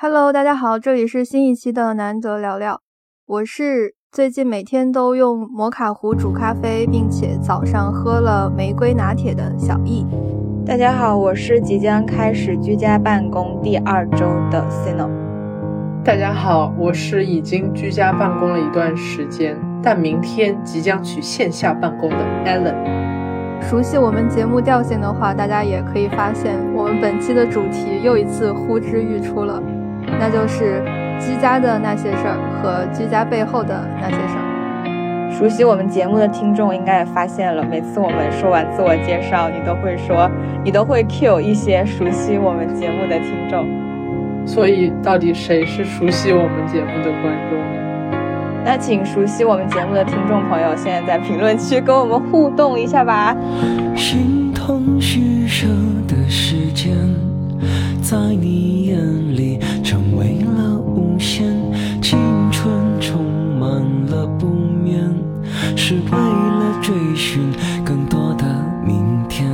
Hello，大家好，这里是新一期的难得聊聊，我是最近每天都用摩卡壶煮咖啡，并且早上喝了玫瑰拿铁的小易。大家好，我是即将开始居家办公第二周的 Sino。大家好，我是已经居家办公了一段时间，但明天即将去线下办公的 Allen。熟悉我们节目调性的话，大家也可以发现，我们本期的主题又一次呼之欲出了，那就是居家的那些事儿和居家背后的那些事儿。熟悉我们节目的听众应该也发现了，每次我们说完自我介绍，你都会说，你都会 cue 一些熟悉我们节目的听众。所以，到底谁是熟悉我们节目的观众？那请熟悉我们节目的听众朋友，现在在评论区跟我们互动一下吧。心痛虚设的时间，在你眼里成为了无限。青春充满了不眠，是为了追寻更多的明天。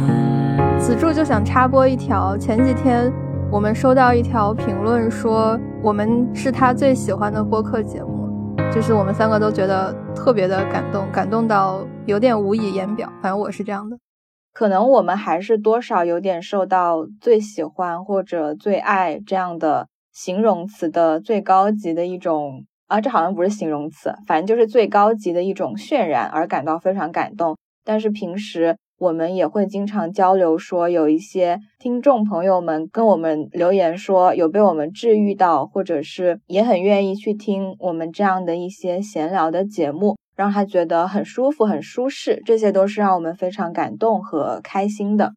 此处就想插播一条，前几天我们收到一条评论，说我们是他最喜欢的播客节目。就是我们三个都觉得特别的感动，感动到有点无以言表。反正我是这样的，可能我们还是多少有点受到最喜欢或者最爱这样的形容词的最高级的一种啊，这好像不是形容词，反正就是最高级的一种渲染而感到非常感动。但是平时。我们也会经常交流，说有一些听众朋友们跟我们留言说有被我们治愈到，或者是也很愿意去听我们这样的一些闲聊的节目，让他觉得很舒服、很舒适，这些都是让我们非常感动和开心的。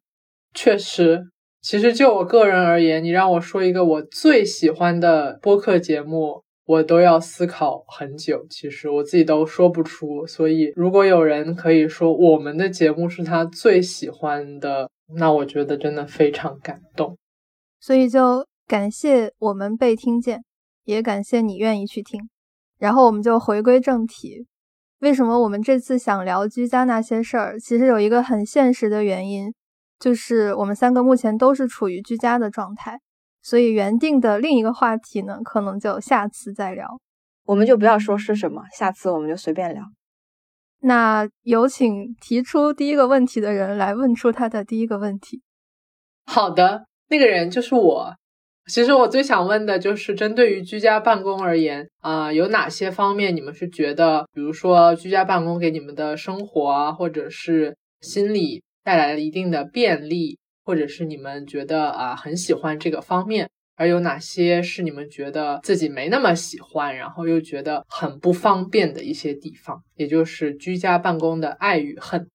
确实，其实就我个人而言，你让我说一个我最喜欢的播客节目。我都要思考很久，其实我自己都说不出。所以，如果有人可以说我们的节目是他最喜欢的，那我觉得真的非常感动。所以，就感谢我们被听见，也感谢你愿意去听。然后，我们就回归正题。为什么我们这次想聊居家那些事儿？其实有一个很现实的原因，就是我们三个目前都是处于居家的状态。所以原定的另一个话题呢，可能就下次再聊，我们就不要说是什么，下次我们就随便聊。那有请提出第一个问题的人来问出他的第一个问题。好的，那个人就是我。其实我最想问的就是，针对于居家办公而言啊，有哪些方面你们是觉得，比如说居家办公给你们的生活啊，或者是心理带来了一定的便利？或者是你们觉得啊很喜欢这个方面，而有哪些是你们觉得自己没那么喜欢，然后又觉得很不方便的一些地方，也就是居家办公的爱与恨。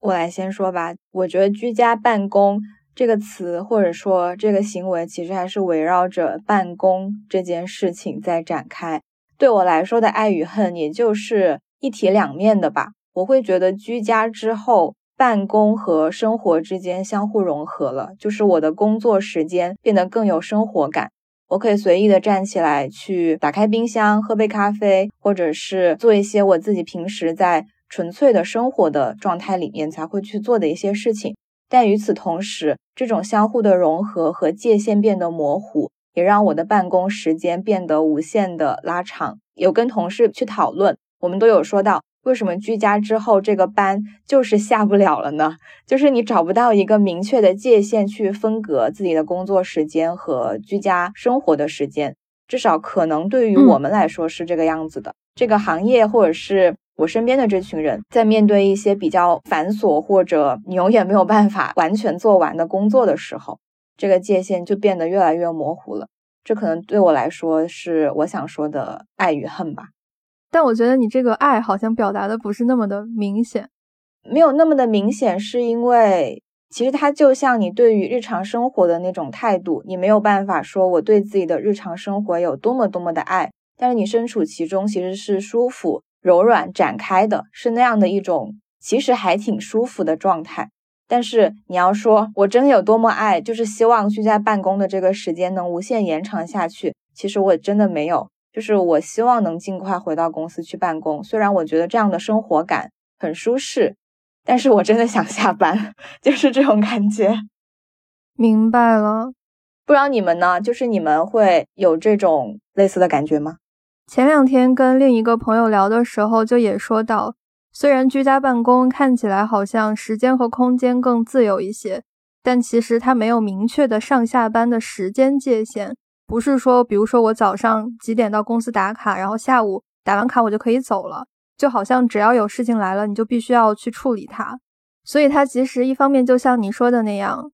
我来先说吧，我觉得居家办公这个词或者说这个行为，其实还是围绕着办公这件事情在展开。对我来说的爱与恨，也就是一体两面的吧。我会觉得居家之后。办公和生活之间相互融合了，就是我的工作时间变得更有生活感。我可以随意的站起来去打开冰箱喝杯咖啡，或者是做一些我自己平时在纯粹的生活的状态里面才会去做的一些事情。但与此同时，这种相互的融合和界限变得模糊，也让我的办公时间变得无限的拉长。有跟同事去讨论，我们都有说到。为什么居家之后这个班就是下不了了呢？就是你找不到一个明确的界限去分隔自己的工作时间和居家生活的时间，至少可能对于我们来说是这个样子的。这个行业或者是我身边的这群人在面对一些比较繁琐或者你永远没有办法完全做完的工作的时候，这个界限就变得越来越模糊了。这可能对我来说是我想说的爱与恨吧。但我觉得你这个爱好像表达的不是那么的明显，没有那么的明显，是因为其实它就像你对于日常生活的那种态度，你没有办法说我对自己的日常生活有多么多么的爱，但是你身处其中其实是舒服、柔软、展开的，是那样的一种其实还挺舒服的状态。但是你要说我真的有多么爱，就是希望居家办公的这个时间能无限延长下去，其实我真的没有。就是我希望能尽快回到公司去办公，虽然我觉得这样的生活感很舒适，但是我真的想下班，就是这种感觉。明白了，不知道你们呢？就是你们会有这种类似的感觉吗？前两天跟另一个朋友聊的时候，就也说到，虽然居家办公看起来好像时间和空间更自由一些，但其实它没有明确的上下班的时间界限。不是说，比如说我早上几点到公司打卡，然后下午打完卡我就可以走了，就好像只要有事情来了，你就必须要去处理它。所以它其实一方面就像你说的那样，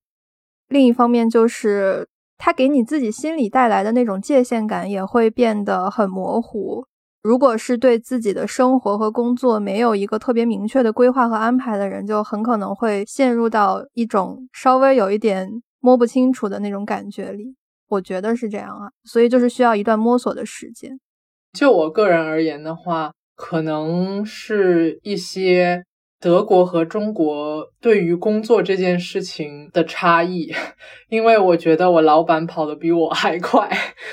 另一方面就是它给你自己心里带来的那种界限感也会变得很模糊。如果是对自己的生活和工作没有一个特别明确的规划和安排的人，就很可能会陷入到一种稍微有一点摸不清楚的那种感觉里。我觉得是这样啊，所以就是需要一段摸索的时间。就我个人而言的话，可能是一些德国和中国对于工作这件事情的差异，因为我觉得我老板跑得比我还快，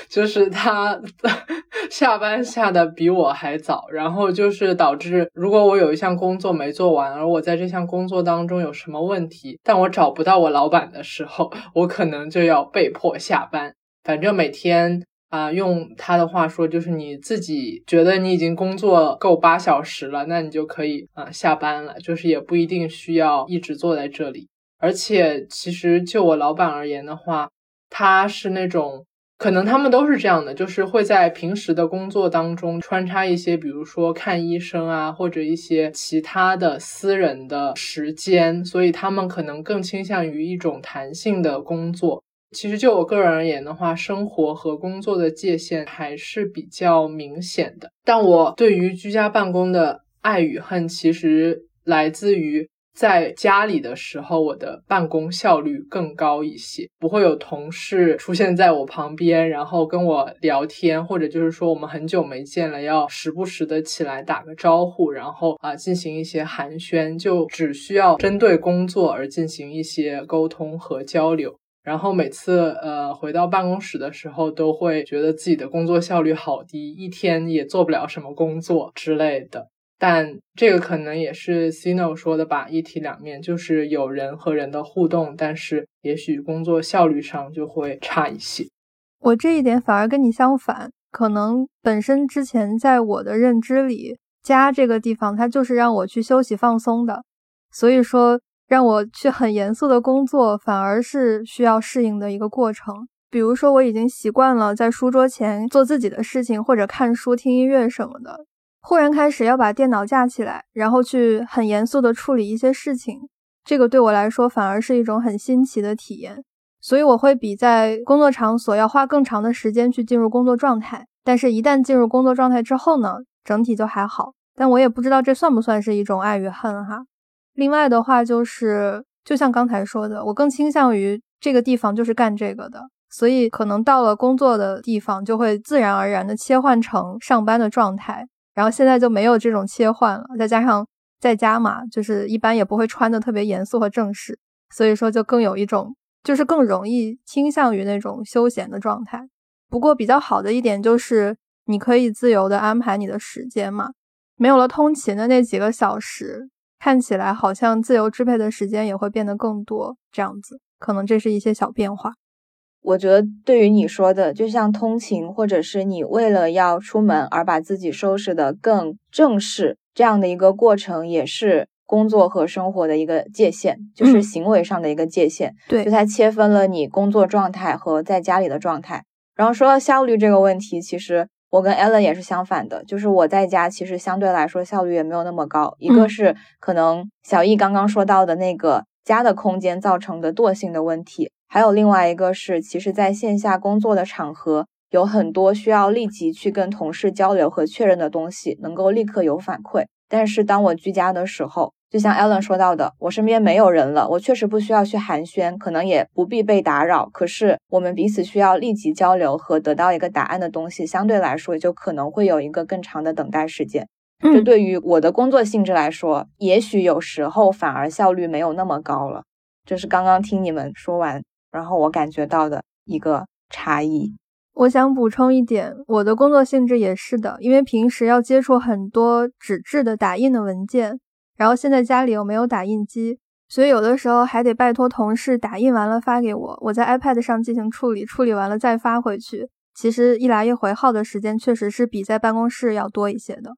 就是他 下班下的比我还早，然后就是导致如果我有一项工作没做完，而我在这项工作当中有什么问题，但我找不到我老板的时候，我可能就要被迫下班。反正每天啊，用他的话说，就是你自己觉得你已经工作够八小时了，那你就可以啊下班了，就是也不一定需要一直坐在这里。而且，其实就我老板而言的话，他是那种可能他们都是这样的，就是会在平时的工作当中穿插一些，比如说看医生啊，或者一些其他的私人的时间，所以他们可能更倾向于一种弹性的工作。其实就我个人而言的话，生活和工作的界限还是比较明显的。但我对于居家办公的爱与恨，其实来自于在家里的时候，我的办公效率更高一些，不会有同事出现在我旁边，然后跟我聊天，或者就是说我们很久没见了，要时不时的起来打个招呼，然后啊进行一些寒暄，就只需要针对工作而进行一些沟通和交流。然后每次呃回到办公室的时候，都会觉得自己的工作效率好低，一天也做不了什么工作之类的。但这个可能也是 Cino 说的吧，一体两面，就是有人和人的互动，但是也许工作效率上就会差一些。我这一点反而跟你相反，可能本身之前在我的认知里，家这个地方它就是让我去休息放松的，所以说。让我去很严肃的工作，反而是需要适应的一个过程。比如说，我已经习惯了在书桌前做自己的事情，或者看书、听音乐什么的。忽然开始要把电脑架起来，然后去很严肃的处理一些事情，这个对我来说反而是一种很新奇的体验。所以我会比在工作场所要花更长的时间去进入工作状态。但是，一旦进入工作状态之后呢，整体就还好。但我也不知道这算不算是一种爱与恨哈。另外的话就是，就像刚才说的，我更倾向于这个地方就是干这个的，所以可能到了工作的地方就会自然而然的切换成上班的状态，然后现在就没有这种切换了。再加上在家嘛，就是一般也不会穿的特别严肃和正式，所以说就更有一种就是更容易倾向于那种休闲的状态。不过比较好的一点就是你可以自由的安排你的时间嘛，没有了通勤的那几个小时。看起来好像自由支配的时间也会变得更多，这样子可能这是一些小变化。我觉得对于你说的，就像通勤，或者是你为了要出门而把自己收拾的更正式这样的一个过程，也是工作和生活的一个界限，就是行为上的一个界限。对，就它切分了你工作状态和在家里的状态。然后说到效率这个问题，其实。我跟 Ellen 也是相反的，就是我在家其实相对来说效率也没有那么高。一个是可能小易刚刚说到的那个家的空间造成的惰性的问题，还有另外一个是，其实在线下工作的场合有很多需要立即去跟同事交流和确认的东西，能够立刻有反馈。但是当我居家的时候，就像 Allen 说到的，我身边没有人了，我确实不需要去寒暄，可能也不必被打扰。可是我们彼此需要立即交流和得到一个答案的东西，相对来说就可能会有一个更长的等待时间。这对于我的工作性质来说，也许有时候反而效率没有那么高了。这是刚刚听你们说完，然后我感觉到的一个差异。我想补充一点，我的工作性质也是的，因为平时要接触很多纸质的打印的文件。然后现在家里又没有打印机，所以有的时候还得拜托同事打印完了发给我，我在 iPad 上进行处理，处理完了再发回去。其实一来一回耗的时间确实是比在办公室要多一些的。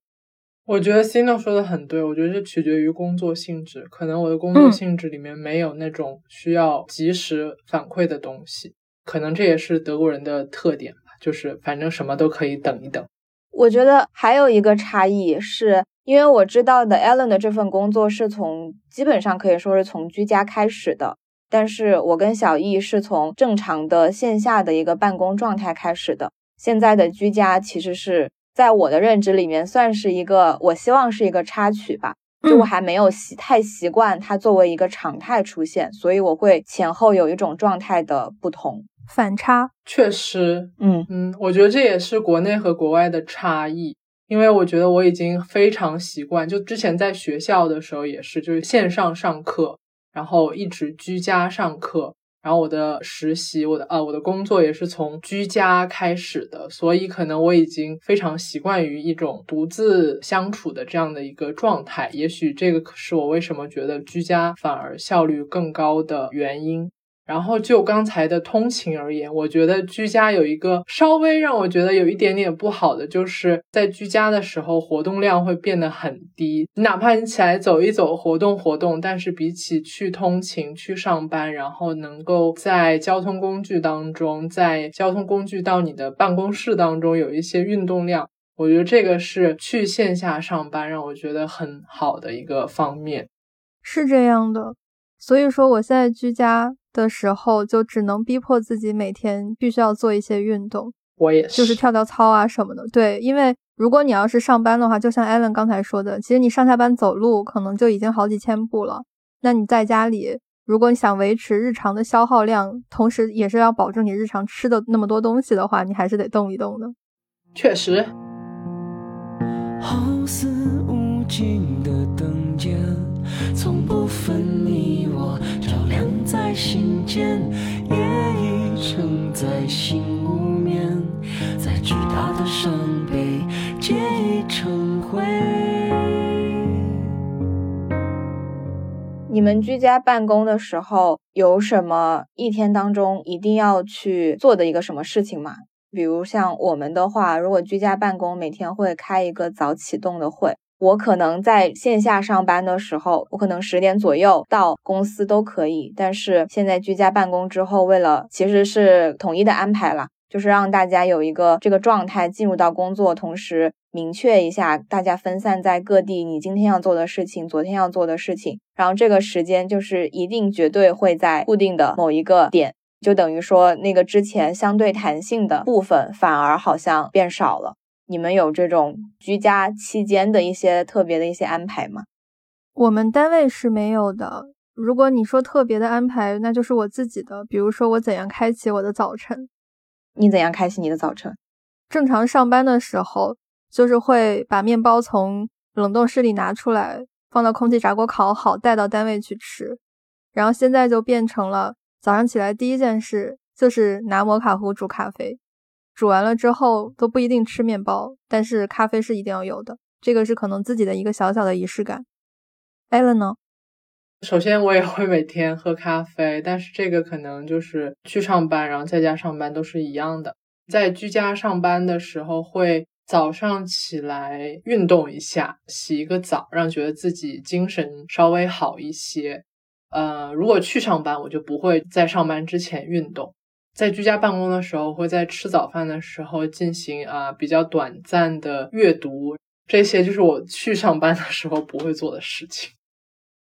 我觉得 Cino 说的很对，我觉得这取决于工作性质。可能我的工作性质里面没有那种需要及时反馈的东西，可能这也是德国人的特点吧，就是反正什么都可以等一等。我觉得还有一个差异是，因为我知道的 Allen 的这份工作是从基本上可以说是从居家开始的。但是我跟小易是从正常的线下的一个办公状态开始的。现在的居家其实是在我的认知里面算是一个，我希望是一个插曲吧，就我还没有习太习惯它作为一个常态出现，所以我会前后有一种状态的不同反差。确实，嗯嗯，我觉得这也是国内和国外的差异，因为我觉得我已经非常习惯，就之前在学校的时候也是，就是线上上课。然后一直居家上课，然后我的实习，我的呃，我的工作也是从居家开始的，所以可能我已经非常习惯于一种独自相处的这样的一个状态。也许这个是我为什么觉得居家反而效率更高的原因。然后就刚才的通勤而言，我觉得居家有一个稍微让我觉得有一点点不好的，就是在居家的时候活动量会变得很低。哪怕你起来走一走，活动活动，但是比起去通勤、去上班，然后能够在交通工具当中，在交通工具到你的办公室当中有一些运动量，我觉得这个是去线下上班让我觉得很好的一个方面。是这样的，所以说我现在居家。的时候就只能逼迫自己每天必须要做一些运动，我也是，就是跳跳操啊什么的。对，因为如果你要是上班的话，就像艾伦刚才说的，其实你上下班走路可能就已经好几千步了。那你在家里，如果你想维持日常的消耗量，同时也是要保证你日常吃的那么多东西的话，你还是得动一动的。确实。好似无尽的灯尖，从不分你我，你们居家办公的时候，有什么一天当中一定要去做的一个什么事情吗？比如像我们的话，如果居家办公，每天会开一个早启动的会。我可能在线下上班的时候，我可能十点左右到公司都可以。但是现在居家办公之后，为了其实是统一的安排了，就是让大家有一个这个状态进入到工作，同时明确一下大家分散在各地，你今天要做的事情，昨天要做的事情，然后这个时间就是一定绝对会在固定的某一个点。就等于说，那个之前相对弹性的部分反而好像变少了。你们有这种居家期间的一些特别的一些安排吗？我们单位是没有的。如果你说特别的安排，那就是我自己的。比如说，我怎样开启我的早晨？你怎样开启你的早晨？正常上班的时候，就是会把面包从冷冻室里拿出来，放到空气炸锅烤好，带到单位去吃。然后现在就变成了。早上起来第一件事就是拿摩卡壶煮咖啡，煮完了之后都不一定吃面包，但是咖啡是一定要有的。这个是可能自己的一个小小的仪式感。艾伦呢？首先我也会每天喝咖啡，但是这个可能就是去上班，然后在家上班都是一样的。在居家上班的时候，会早上起来运动一下，洗一个澡，让觉得自己精神稍微好一些。呃，如果去上班，我就不会在上班之前运动。在居家办公的时候，会在吃早饭的时候进行啊比较短暂的阅读，这些就是我去上班的时候不会做的事情。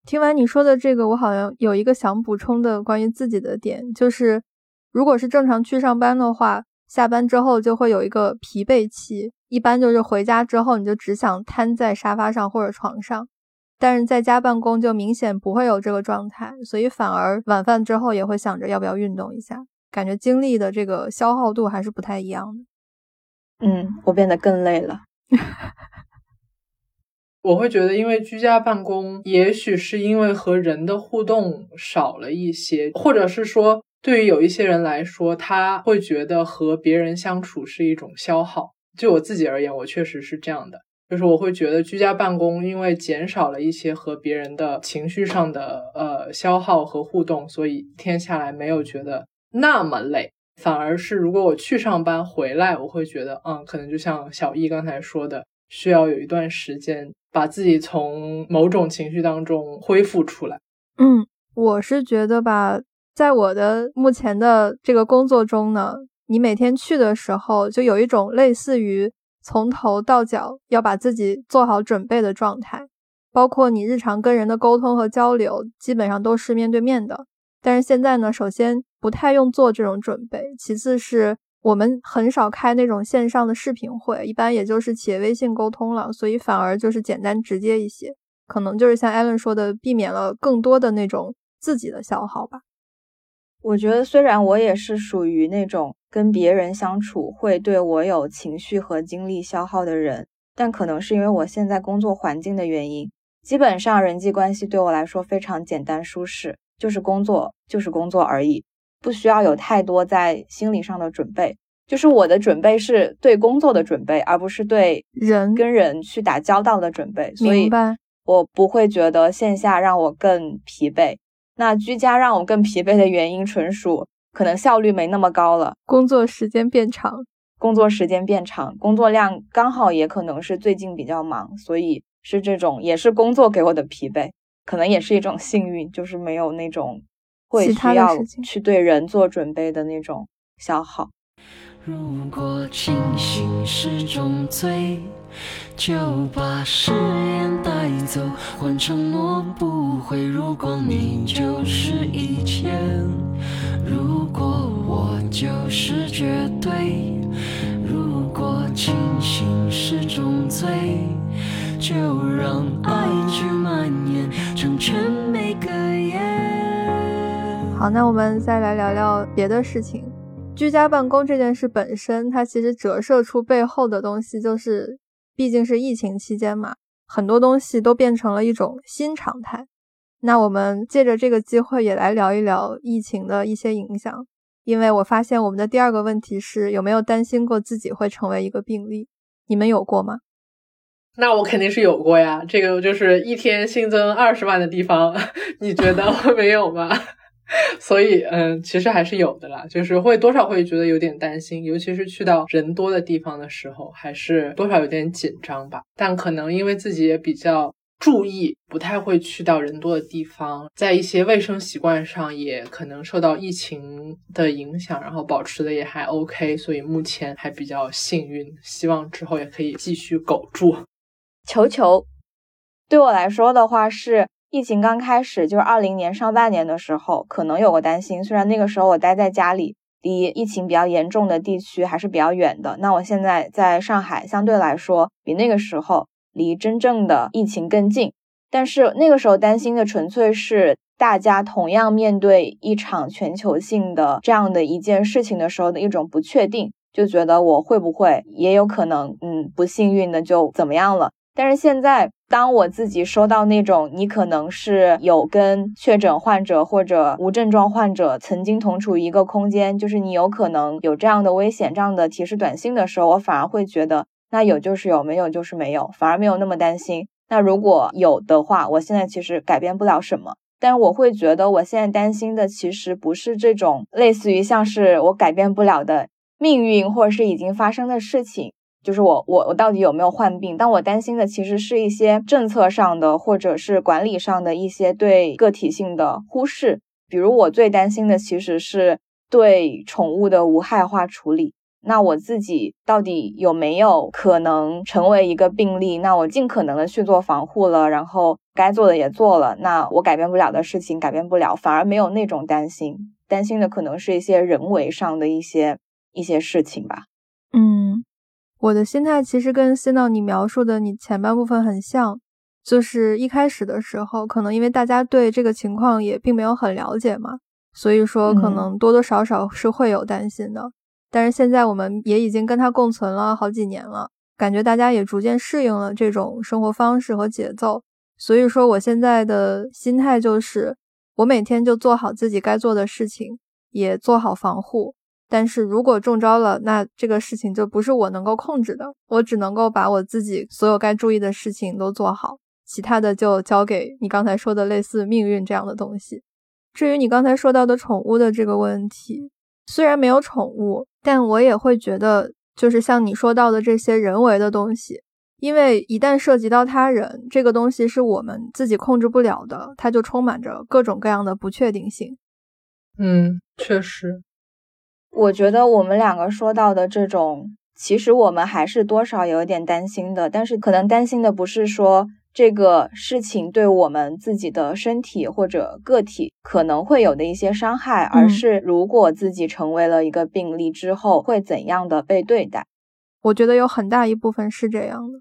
听完你说的这个，我好像有一个想补充的关于自己的点，就是如果是正常去上班的话，下班之后就会有一个疲惫期，一般就是回家之后你就只想瘫在沙发上或者床上。但是在家办公就明显不会有这个状态，所以反而晚饭之后也会想着要不要运动一下，感觉精力的这个消耗度还是不太一样的。嗯，我变得更累了。我会觉得，因为居家办公，也许是因为和人的互动少了一些，或者是说，对于有一些人来说，他会觉得和别人相处是一种消耗。就我自己而言，我确实是这样的。就是我会觉得居家办公因为减少了一些和别人的情绪上的呃消耗和互动，所以一天下来没有觉得那么累。反而是如果我去上班回来，我会觉得嗯，可能就像小易刚才说的，需要有一段时间把自己从某种情绪当中恢复出来。嗯，我是觉得吧，在我的目前的这个工作中呢，你每天去的时候，就有一种类似于从头到脚要把自己做好准备的状态，包括你日常跟人的沟通和交流，基本上都是面对面的。但是现在呢，首先不太用做这种准备，其次是我们很少开那种线上的视频会，一般也就是企业微信沟通了，所以反而就是简单直接一些。可能就是像艾伦说的，避免了更多的那种自己的消耗吧。我觉得虽然我也是属于那种跟别人相处会对我有情绪和精力消耗的人，但可能是因为我现在工作环境的原因，基本上人际关系对我来说非常简单舒适，就是工作就是工作而已，不需要有太多在心理上的准备。就是我的准备是对工作的准备，而不是对人跟人去打交道的准备。所以。我不会觉得线下让我更疲惫，那居家让我更疲惫的原因，纯属可能效率没那么高了，工作时间变长，工作时间变长，工作量刚好也可能是最近比较忙，所以是这种，也是工作给我的疲惫，可能也是一种幸运，就是没有那种会需要去对人做准备的那种消耗。如果清醒是种罪。就把誓言带走，换承诺不会。如果你就是一切，如果我就是绝对，如果清醒是种罪，就让爱去蔓延，成全每个夜。好，那我们再来聊聊别的事情。居家办公这件事本身，它其实折射出背后的东西就是。毕竟是疫情期间嘛，很多东西都变成了一种新常态。那我们借着这个机会也来聊一聊疫情的一些影响。因为我发现我们的第二个问题是有没有担心过自己会成为一个病例？你们有过吗？那我肯定是有过呀。这个就是一天新增二十万的地方，你觉得会没有吗？所以，嗯，其实还是有的啦，就是会多少会觉得有点担心，尤其是去到人多的地方的时候，还是多少有点紧张吧。但可能因为自己也比较注意，不太会去到人多的地方，在一些卫生习惯上也可能受到疫情的影响，然后保持的也还 OK，所以目前还比较幸运。希望之后也可以继续苟住。球球，对我来说的话是。疫情刚开始，就是二零年上半年的时候，可能有过担心。虽然那个时候我待在家里，离疫情比较严重的地区还是比较远的。那我现在在上海，相对来说比那个时候离真正的疫情更近。但是那个时候担心的纯粹是大家同样面对一场全球性的这样的一件事情的时候的一种不确定，就觉得我会不会也有可能，嗯，不幸运的就怎么样了。但是现在，当我自己收到那种你可能是有跟确诊患者或者无症状患者曾经同处一个空间，就是你有可能有这样的危险这样的提示短信的时候，我反而会觉得那有就是有，没有就是没有，反而没有那么担心。那如果有的话，我现在其实改变不了什么，但是我会觉得我现在担心的其实不是这种类似于像是我改变不了的命运或者是已经发生的事情。就是我我我到底有没有患病？但我担心的其实是一些政策上的或者是管理上的一些对个体性的忽视。比如我最担心的其实是对宠物的无害化处理。那我自己到底有没有可能成为一个病例？那我尽可能的去做防护了，然后该做的也做了。那我改变不了的事情改变不了，反而没有那种担心。担心的可能是一些人为上的一些一些事情吧。嗯。我的心态其实跟新到你描述的你前半部分很像，就是一开始的时候，可能因为大家对这个情况也并没有很了解嘛，所以说可能多多少少是会有担心的。但是现在我们也已经跟他共存了好几年了，感觉大家也逐渐适应了这种生活方式和节奏。所以说，我现在的心态就是，我每天就做好自己该做的事情，也做好防护。但是如果中招了，那这个事情就不是我能够控制的，我只能够把我自己所有该注意的事情都做好，其他的就交给你刚才说的类似命运这样的东西。至于你刚才说到的宠物的这个问题，虽然没有宠物，但我也会觉得，就是像你说到的这些人为的东西。因为一旦涉及到他人，这个东西是我们自己控制不了的，它就充满着各种各样的不确定性。嗯，确实，我觉得我们两个说到的这种，其实我们还是多少有一点担心的，但是可能担心的不是说这个事情对我们自己的身体或者个体可能会有的一些伤害，而是如果自己成为了一个病例之后，会怎样的被对待。我觉得有很大一部分是这样的。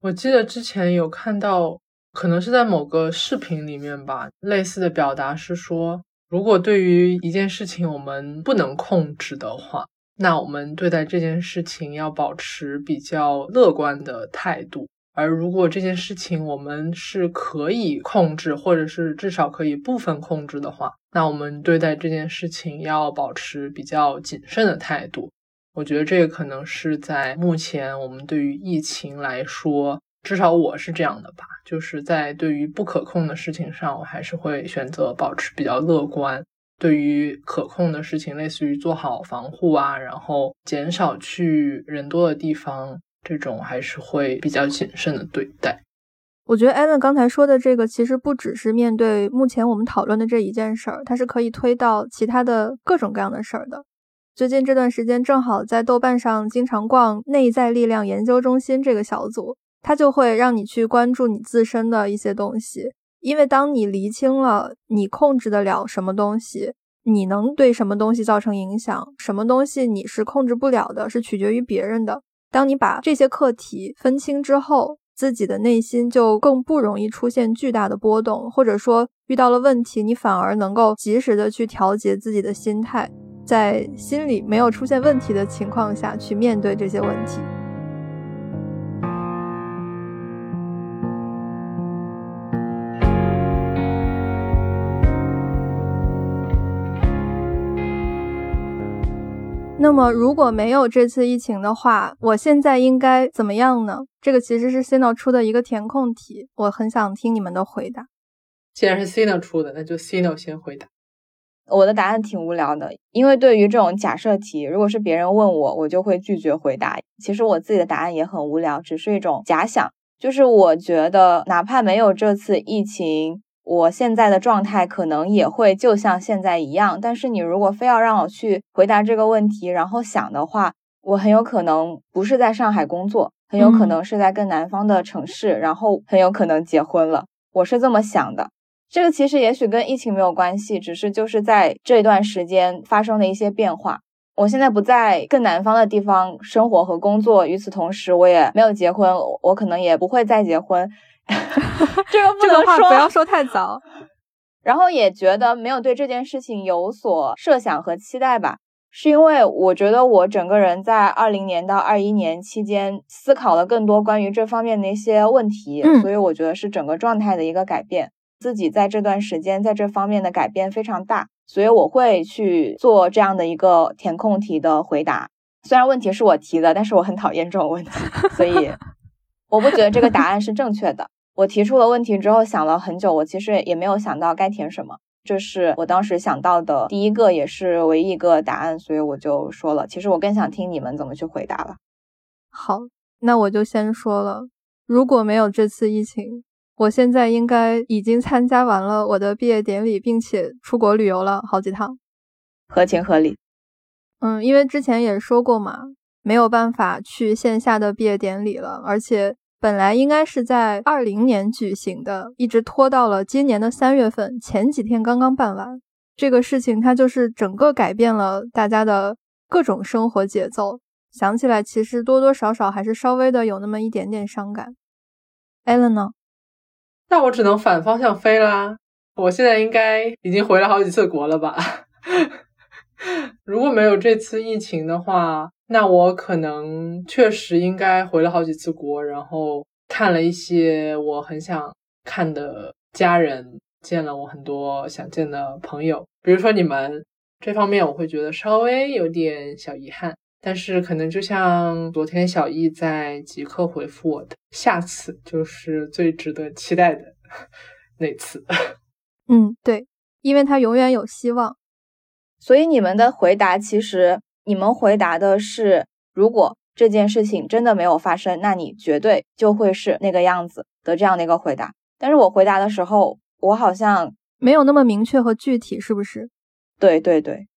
我记得之前有看到，可能是在某个视频里面吧，类似的表达是说，如果对于一件事情我们不能控制的话，那我们对待这件事情要保持比较乐观的态度；而如果这件事情我们是可以控制，或者是至少可以部分控制的话，那我们对待这件事情要保持比较谨慎的态度。我觉得这个可能是在目前我们对于疫情来说，至少我是这样的吧，就是在对于不可控的事情上，我还是会选择保持比较乐观。对于可控的事情，类似于做好防护啊，然后减少去人多的地方，这种还是会比较谨慎的对待。我觉得艾伦刚才说的这个，其实不只是面对目前我们讨论的这一件事儿，它是可以推到其他的各种各样的事儿的。最近这段时间正好在豆瓣上经常逛内在力量研究中心这个小组，它就会让你去关注你自身的一些东西，因为当你厘清了你控制得了什么东西，你能对什么东西造成影响，什么东西你是控制不了的，是取决于别人的。当你把这些课题分清之后，自己的内心就更不容易出现巨大的波动，或者说遇到了问题，你反而能够及时的去调节自己的心态。在心里没有出现问题的情况下去面对这些问题。那么，如果没有这次疫情的话，我现在应该怎么样呢？这个其实是 Cino 出的一个填空题，我很想听你们的回答。既然是 Cino 出的，那就 Cino 先回答。我的答案挺无聊的，因为对于这种假设题，如果是别人问我，我就会拒绝回答。其实我自己的答案也很无聊，只是一种假想。就是我觉得，哪怕没有这次疫情，我现在的状态可能也会就像现在一样。但是你如果非要让我去回答这个问题，然后想的话，我很有可能不是在上海工作，很有可能是在更南方的城市，然后很有可能结婚了。我是这么想的。这个其实也许跟疫情没有关系，只是就是在这段时间发生的一些变化。我现在不在更南方的地方生活和工作，与此同时我也没有结婚，我可能也不会再结婚。这个不能说，不要说太早。然后也觉得没有对这件事情有所设想和期待吧，是因为我觉得我整个人在二零年到二一年期间思考了更多关于这方面的一些问题，所以我觉得是整个状态的一个改变。自己在这段时间在这方面的改变非常大，所以我会去做这样的一个填空题的回答。虽然问题是我提的，但是我很讨厌这种问题，所以 我不觉得这个答案是正确的。我提出了问题之后想了很久，我其实也没有想到该填什么，这是我当时想到的第一个也是唯一一个答案，所以我就说了。其实我更想听你们怎么去回答了。好，那我就先说了，如果没有这次疫情。我现在应该已经参加完了我的毕业典礼，并且出国旅游了好几趟，合情合理。嗯，因为之前也说过嘛，没有办法去线下的毕业典礼了，而且本来应该是在二零年举行的，一直拖到了今年的三月份，前几天刚刚办完。这个事情它就是整个改变了大家的各种生活节奏，想起来其实多多少少还是稍微的有那么一点点伤感。Allen 呢？那我只能反方向飞啦！我现在应该已经回了好几次国了吧？如果没有这次疫情的话，那我可能确实应该回了好几次国，然后看了一些我很想看的家人，见了我很多想见的朋友，比如说你们，这方面我会觉得稍微有点小遗憾。但是可能就像昨天小易在即刻回复我的，下次就是最值得期待的 那次。嗯，对，因为他永远有希望。所以你们的回答其实，你们回答的是，如果这件事情真的没有发生，那你绝对就会是那个样子的这样的一个回答。但是我回答的时候，我好像没有那么明确和具体，是不是？对对对。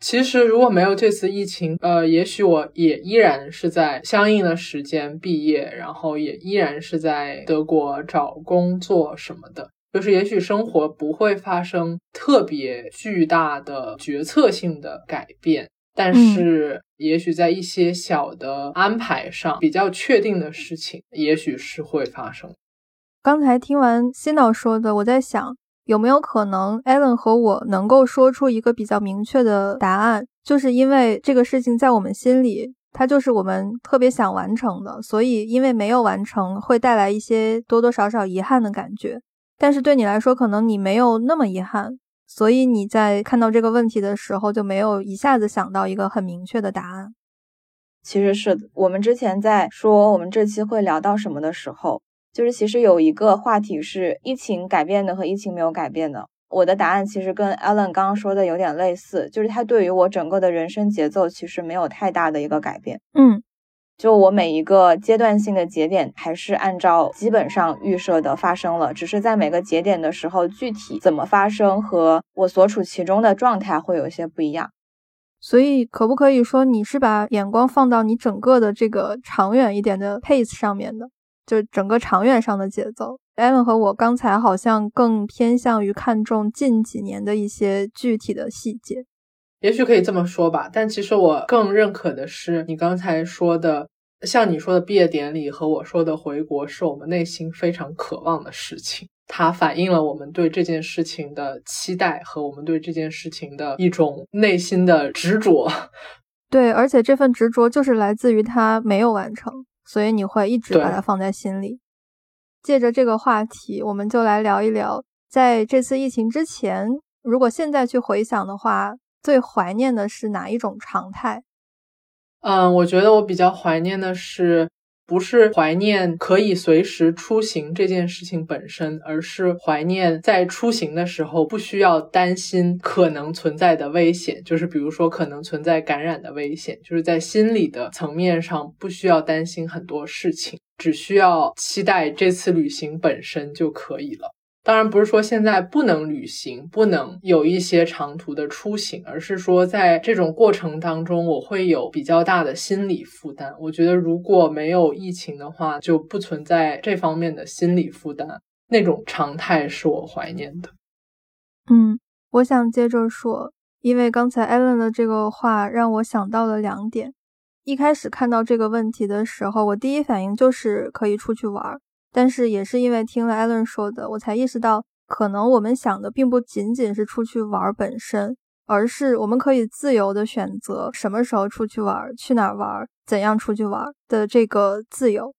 其实如果没有这次疫情，呃，也许我也依然是在相应的时间毕业，然后也依然是在德国找工作什么的。就是也许生活不会发生特别巨大的决策性的改变，但是也许在一些小的安排上比较确定的事情，也许是会发生。刚才听完新导说的，我在想。有没有可能，Allen 和我能够说出一个比较明确的答案？就是因为这个事情在我们心里，它就是我们特别想完成的，所以因为没有完成，会带来一些多多少少遗憾的感觉。但是对你来说，可能你没有那么遗憾，所以你在看到这个问题的时候，就没有一下子想到一个很明确的答案。其实是我们之前在说我们这期会聊到什么的时候。就是其实有一个话题是疫情改变的和疫情没有改变的。我的答案其实跟 Alan 刚刚说的有点类似，就是它对于我整个的人生节奏其实没有太大的一个改变。嗯，就我每一个阶段性的节点还是按照基本上预设的发生了，只是在每个节点的时候具体怎么发生和我所处其中的状态会有些不一样。所以可不可以说你是把眼光放到你整个的这个长远一点的 pace 上面的？就整个长远上的节奏，Allen 和我刚才好像更偏向于看重近几年的一些具体的细节，也许可以这么说吧。但其实我更认可的是你刚才说的，像你说的毕业典礼和我说的回国，是我们内心非常渴望的事情。它反映了我们对这件事情的期待和我们对这件事情的一种内心的执着。对，而且这份执着就是来自于它没有完成。所以你会一直把它放在心里。借着这个话题，我们就来聊一聊，在这次疫情之前，如果现在去回想的话，最怀念的是哪一种常态？嗯，我觉得我比较怀念的是。不是怀念可以随时出行这件事情本身，而是怀念在出行的时候不需要担心可能存在的危险，就是比如说可能存在感染的危险，就是在心理的层面上不需要担心很多事情，只需要期待这次旅行本身就可以了。当然不是说现在不能旅行，不能有一些长途的出行，而是说在这种过程当中，我会有比较大的心理负担。我觉得如果没有疫情的话，就不存在这方面的心理负担。那种常态是我怀念的。嗯，我想接着说，因为刚才艾伦的这个话让我想到了两点。一开始看到这个问题的时候，我第一反应就是可以出去玩。但是也是因为听了艾伦说的，我才意识到，可能我们想的并不仅仅是出去玩本身，而是我们可以自由的选择什么时候出去玩、去哪儿玩、怎样出去玩的这个自由。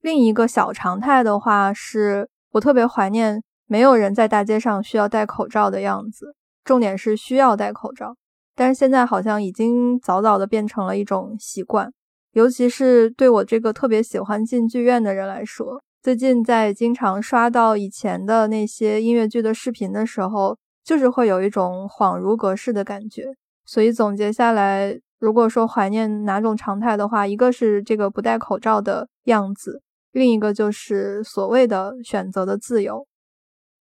另一个小常态的话，是我特别怀念没有人在大街上需要戴口罩的样子，重点是需要戴口罩。但是现在好像已经早早的变成了一种习惯，尤其是对我这个特别喜欢进剧院的人来说。最近在经常刷到以前的那些音乐剧的视频的时候，就是会有一种恍如隔世的感觉。所以总结下来，如果说怀念哪种常态的话，一个是这个不戴口罩的样子，另一个就是所谓的选择的自由。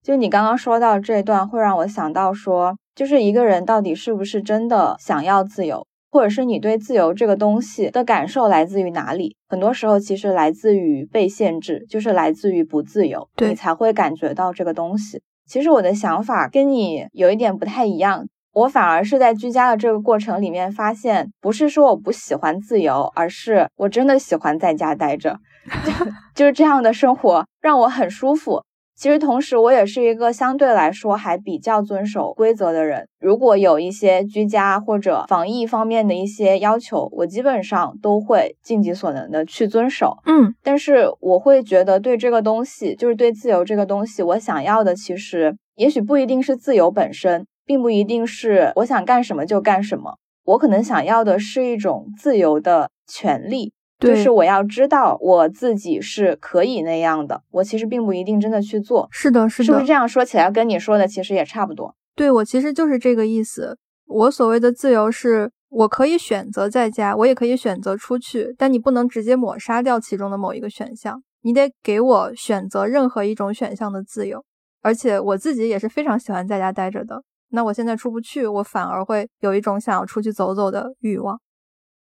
就你刚刚说到这段，会让我想到说，就是一个人到底是不是真的想要自由？或者是你对自由这个东西的感受来自于哪里？很多时候其实来自于被限制，就是来自于不自由，你才会感觉到这个东西。其实我的想法跟你有一点不太一样，我反而是在居家的这个过程里面发现，不是说我不喜欢自由，而是我真的喜欢在家待着，就是这样的生活让我很舒服。其实，同时我也是一个相对来说还比较遵守规则的人。如果有一些居家或者防疫方面的一些要求，我基本上都会尽己所能的去遵守。嗯，但是我会觉得对这个东西，就是对自由这个东西，我想要的其实也许不一定是自由本身。并不一定是我想干什么就干什么。我可能想要的是一种自由的权利，就是我要知道我自己是可以那样的。我其实并不一定真的去做。是的，是的，是不是这样说起来跟你说的其实也差不多？对我其实就是这个意思。我所谓的自由是，我可以选择在家，我也可以选择出去，但你不能直接抹杀掉其中的某一个选项，你得给我选择任何一种选项的自由。而且我自己也是非常喜欢在家待着的。那我现在出不去，我反而会有一种想要出去走走的欲望。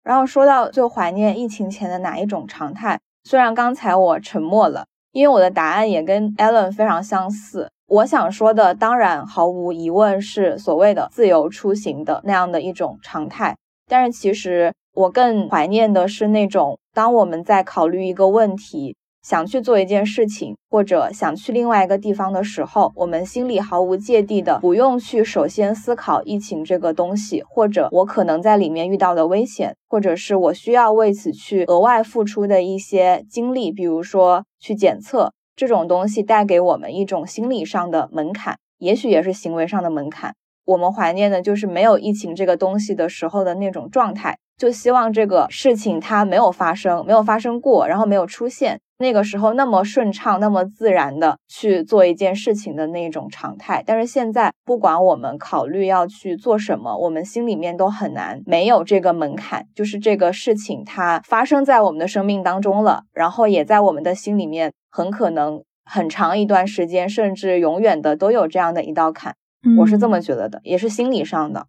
然后说到最怀念疫情前的哪一种常态，虽然刚才我沉默了，因为我的答案也跟 Allen 非常相似。我想说的，当然毫无疑问是所谓的自由出行的那样的一种常态。但是其实我更怀念的是那种，当我们在考虑一个问题。想去做一件事情，或者想去另外一个地方的时候，我们心里毫无芥蒂的，不用去首先思考疫情这个东西，或者我可能在里面遇到的危险，或者是我需要为此去额外付出的一些精力，比如说去检测这种东西带给我们一种心理上的门槛，也许也是行为上的门槛。我们怀念的就是没有疫情这个东西的时候的那种状态，就希望这个事情它没有发生，没有发生过，然后没有出现。那个时候那么顺畅、那么自然的去做一件事情的那种常态，但是现在不管我们考虑要去做什么，我们心里面都很难没有这个门槛，就是这个事情它发生在我们的生命当中了，然后也在我们的心里面很可能很长一段时间，甚至永远的都有这样的一道坎。我是这么觉得的，也是心理上的，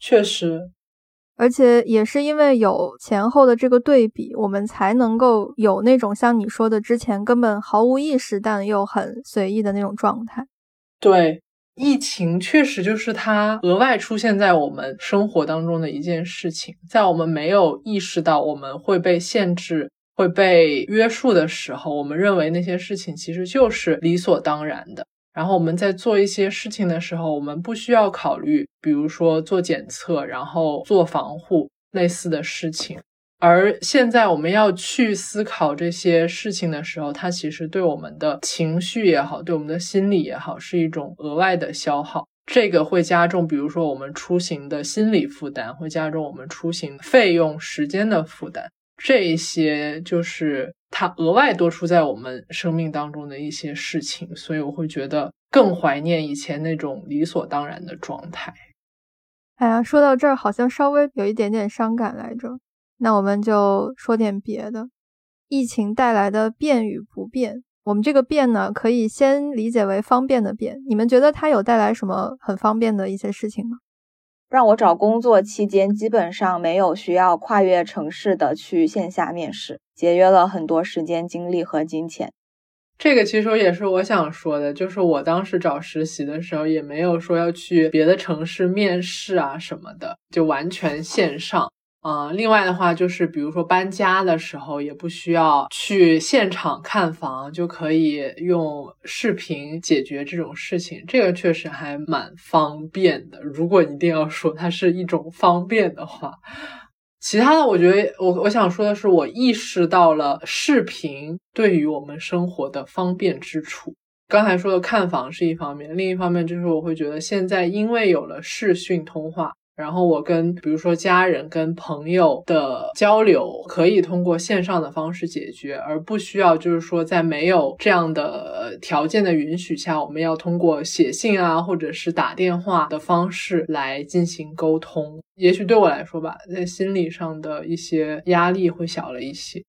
确实。而且也是因为有前后的这个对比，我们才能够有那种像你说的之前根本毫无意识，但又很随意的那种状态。对，疫情确实就是它额外出现在我们生活当中的一件事情，在我们没有意识到我们会被限制、会被约束的时候，我们认为那些事情其实就是理所当然的。然后我们在做一些事情的时候，我们不需要考虑，比如说做检测，然后做防护类似的事情。而现在我们要去思考这些事情的时候，它其实对我们的情绪也好，对我们的心理也好，是一种额外的消耗。这个会加重，比如说我们出行的心理负担，会加重我们出行费用、时间的负担。这些就是它额外多出在我们生命当中的一些事情，所以我会觉得更怀念以前那种理所当然的状态。哎呀，说到这儿好像稍微有一点点伤感来着。那我们就说点别的。疫情带来的变与不变，我们这个变呢，可以先理解为方便的变。你们觉得它有带来什么很方便的一些事情吗？让我找工作期间，基本上没有需要跨越城市的去线下面试，节约了很多时间、精力和金钱。这个其实也是我想说的，就是我当时找实习的时候，也没有说要去别的城市面试啊什么的，就完全线上。啊，另外的话就是，比如说搬家的时候，也不需要去现场看房，就可以用视频解决这种事情。这个确实还蛮方便的。如果一定要说它是一种方便的话，其他的，我觉得我我想说的是，我意识到了视频对于我们生活的方便之处。刚才说的看房是一方面，另一方面就是我会觉得现在因为有了视讯通话。然后我跟比如说家人、跟朋友的交流，可以通过线上的方式解决，而不需要就是说在没有这样的条件的允许下，我们要通过写信啊，或者是打电话的方式来进行沟通。也许对我来说吧，在心理上的一些压力会小了一些。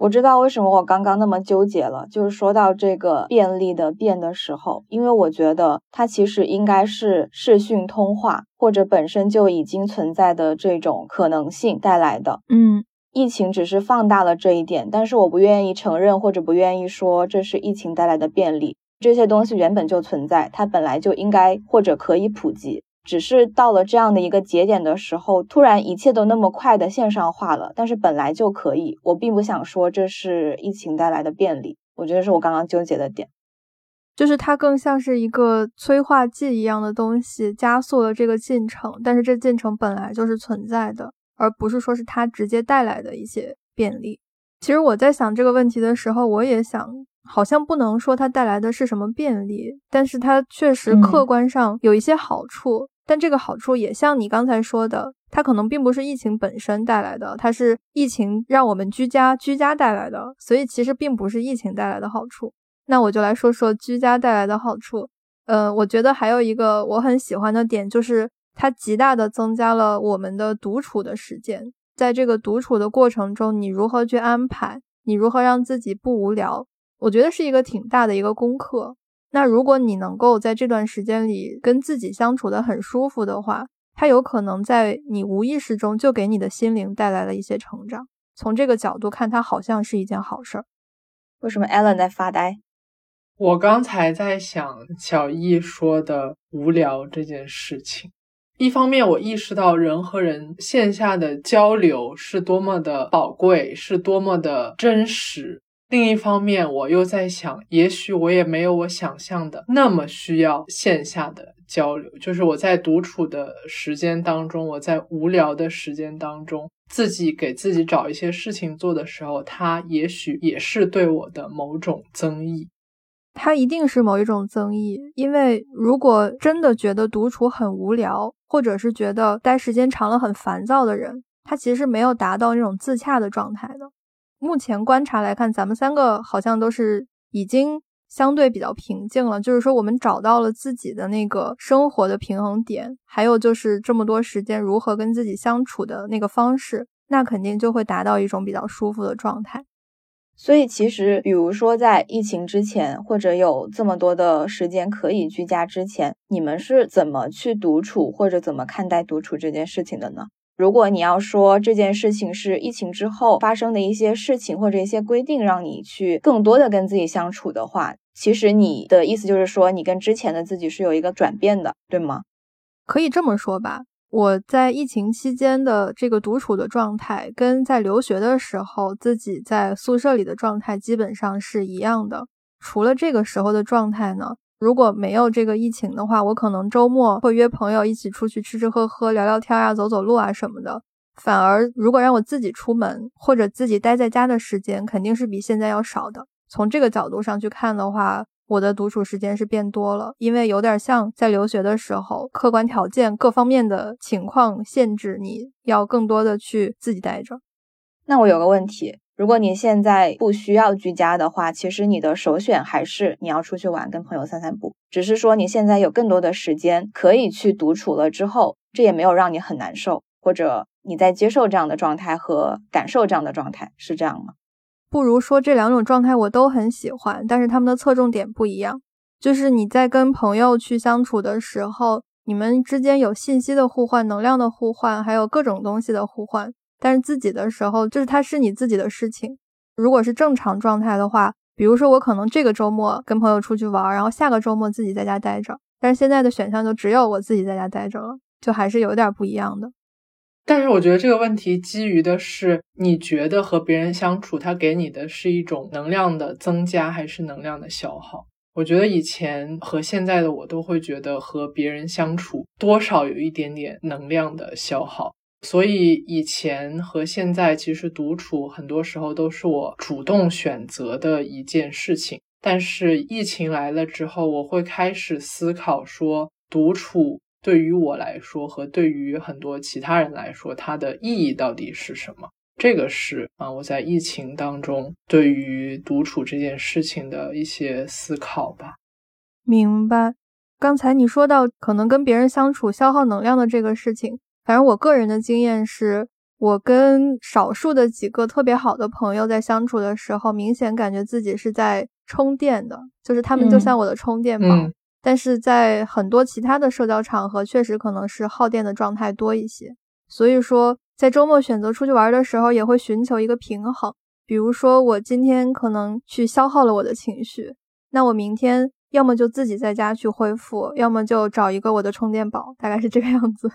我知道为什么我刚刚那么纠结了，就是说到这个便利的便的时候，因为我觉得它其实应该是视讯通话或者本身就已经存在的这种可能性带来的。嗯，疫情只是放大了这一点，但是我不愿意承认或者不愿意说这是疫情带来的便利，这些东西原本就存在，它本来就应该或者可以普及。只是到了这样的一个节点的时候，突然一切都那么快的线上化了。但是本来就可以，我并不想说这是疫情带来的便利。我觉得是我刚刚纠结的点，就是它更像是一个催化剂一样的东西，加速了这个进程。但是这进程本来就是存在的，而不是说是它直接带来的一些便利。其实我在想这个问题的时候，我也想，好像不能说它带来的是什么便利，但是它确实客观上有一些好处。但这个好处也像你刚才说的，它可能并不是疫情本身带来的，它是疫情让我们居家居家带来的，所以其实并不是疫情带来的好处。那我就来说说居家带来的好处。呃，我觉得还有一个我很喜欢的点，就是它极大的增加了我们的独处的时间。在这个独处的过程中，你如何去安排？你如何让自己不无聊？我觉得是一个挺大的一个功课。那如果你能够在这段时间里跟自己相处的很舒服的话，它有可能在你无意识中就给你的心灵带来了一些成长。从这个角度看，它好像是一件好事儿。为什么 Allen 在发呆？我刚才在想小易说的无聊这件事情。一方面，我意识到人和人线下的交流是多么的宝贵，是多么的真实。另一方面，我又在想，也许我也没有我想象的那么需要线下的交流。就是我在独处的时间当中，我在无聊的时间当中，自己给自己找一些事情做的时候，它也许也是对我的某种增益。它一定是某一种增益，因为如果真的觉得独处很无聊，或者是觉得待时间长了很烦躁的人，他其实是没有达到那种自洽的状态的。目前观察来看，咱们三个好像都是已经相对比较平静了。就是说，我们找到了自己的那个生活的平衡点，还有就是这么多时间如何跟自己相处的那个方式，那肯定就会达到一种比较舒服的状态。所以，其实比如说在疫情之前，或者有这么多的时间可以居家之前，你们是怎么去独处，或者怎么看待独处这件事情的呢？如果你要说这件事情是疫情之后发生的一些事情或者一些规定，让你去更多的跟自己相处的话，其实你的意思就是说，你跟之前的自己是有一个转变的，对吗？可以这么说吧。我在疫情期间的这个独处的状态，跟在留学的时候自己在宿舍里的状态基本上是一样的。除了这个时候的状态呢？如果没有这个疫情的话，我可能周末会约朋友一起出去吃吃喝喝、聊聊天啊、走走路啊什么的。反而，如果让我自己出门或者自己待在家的时间，肯定是比现在要少的。从这个角度上去看的话，我的独处时间是变多了，因为有点像在留学的时候，客观条件各方面的情况限制你要更多的去自己待着。那我有个问题。如果你现在不需要居家的话，其实你的首选还是你要出去玩，跟朋友散散步。只是说你现在有更多的时间可以去独处了之后，这也没有让你很难受，或者你在接受这样的状态和感受这样的状态，是这样吗？不如说这两种状态我都很喜欢，但是他们的侧重点不一样。就是你在跟朋友去相处的时候，你们之间有信息的互换、能量的互换，还有各种东西的互换。但是自己的时候，就是它是你自己的事情。如果是正常状态的话，比如说我可能这个周末跟朋友出去玩，然后下个周末自己在家待着。但是现在的选项就只有我自己在家待着了，就还是有点不一样的。但是我觉得这个问题基于的是，你觉得和别人相处，它给你的是一种能量的增加，还是能量的消耗？我觉得以前和现在的我都会觉得和别人相处多少有一点点能量的消耗。所以以前和现在，其实独处很多时候都是我主动选择的一件事情。但是疫情来了之后，我会开始思考说，独处对于我来说和对于很多其他人来说，它的意义到底是什么？这个是啊，我在疫情当中对于独处这件事情的一些思考吧。明白。刚才你说到可能跟别人相处消耗能量的这个事情。反正我个人的经验是，我跟少数的几个特别好的朋友在相处的时候，明显感觉自己是在充电的，就是他们就像我的充电宝。但是在很多其他的社交场合，确实可能是耗电的状态多一些。所以说，在周末选择出去玩的时候，也会寻求一个平衡。比如说，我今天可能去消耗了我的情绪，那我明天要么就自己在家去恢复，要么就找一个我的充电宝，大概是这个样子。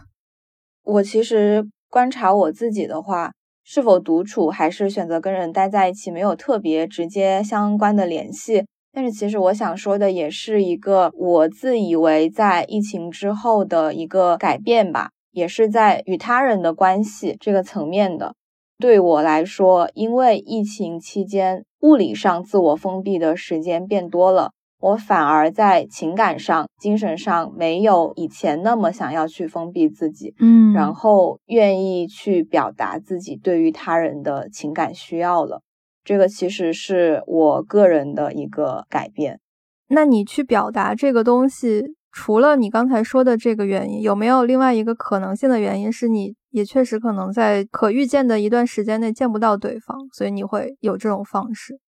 我其实观察我自己的话，是否独处还是选择跟人待在一起，没有特别直接相关的联系。但是其实我想说的也是一个我自以为在疫情之后的一个改变吧，也是在与他人的关系这个层面的。对我来说，因为疫情期间物理上自我封闭的时间变多了，我反而在情感上、精神上没有以前那么想要去封闭自己，嗯，然后愿意去表达自己对于他人的情感需要了。这个其实是我个人的一个改变。那你去表达这个东西，除了你刚才说的这个原因，有没有另外一个可能性的原因，是你也确实可能在可预见的一段时间内见不到对方，所以你会有这种方式？